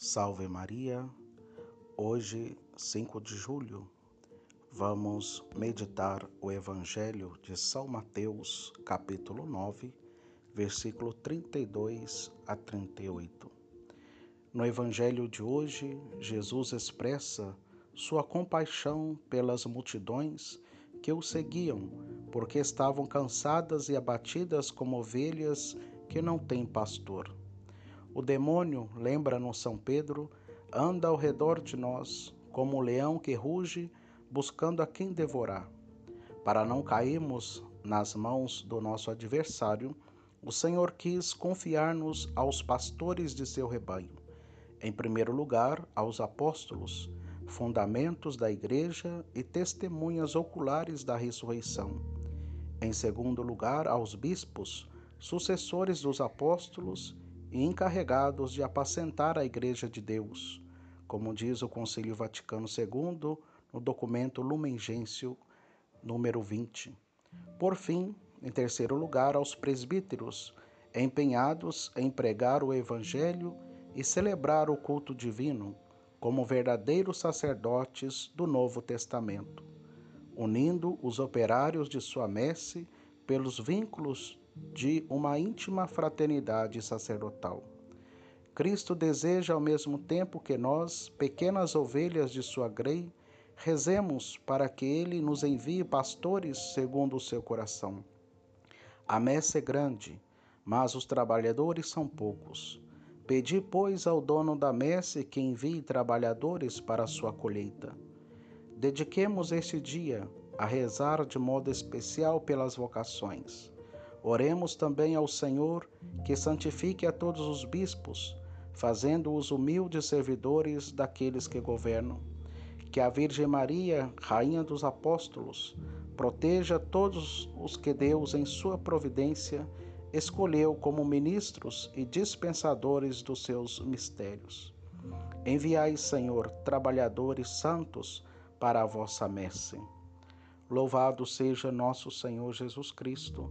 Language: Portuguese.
Salve Maria! Hoje, 5 de julho, vamos meditar o Evangelho de São Mateus, capítulo 9, versículo 32 a 38. No Evangelho de hoje, Jesus expressa sua compaixão pelas multidões que o seguiam, porque estavam cansadas e abatidas como ovelhas que não têm pastor. O demônio, lembra-nos São Pedro, anda ao redor de nós, como o leão que ruge, buscando a quem devorar. Para não cairmos nas mãos do nosso adversário, o Senhor quis confiar-nos aos pastores de seu rebanho. Em primeiro lugar, aos apóstolos, fundamentos da igreja e testemunhas oculares da ressurreição. Em segundo lugar, aos bispos, sucessores dos apóstolos e encarregados de apacentar a Igreja de Deus, como diz o Concílio Vaticano II no documento Lumen Gentium número 20. Por fim, em terceiro lugar, aos presbíteros, empenhados em pregar o Evangelho e celebrar o culto divino, como verdadeiros sacerdotes do Novo Testamento, unindo os operários de sua messe pelos vínculos de uma íntima fraternidade sacerdotal. Cristo deseja ao mesmo tempo que nós, pequenas ovelhas de sua grei, rezemos para que ele nos envie pastores segundo o seu coração. A messe é grande, mas os trabalhadores são poucos. Pedi, pois, ao dono da messe que envie trabalhadores para a sua colheita. Dediquemos este dia a rezar de modo especial pelas vocações Oremos também ao Senhor que santifique a todos os bispos, fazendo-os humildes servidores daqueles que governam. Que a Virgem Maria, Rainha dos Apóstolos, proteja todos os que Deus, em sua providência, escolheu como ministros e dispensadores dos seus mistérios. Enviai, Senhor, trabalhadores santos para a vossa messe. Louvado seja nosso Senhor Jesus Cristo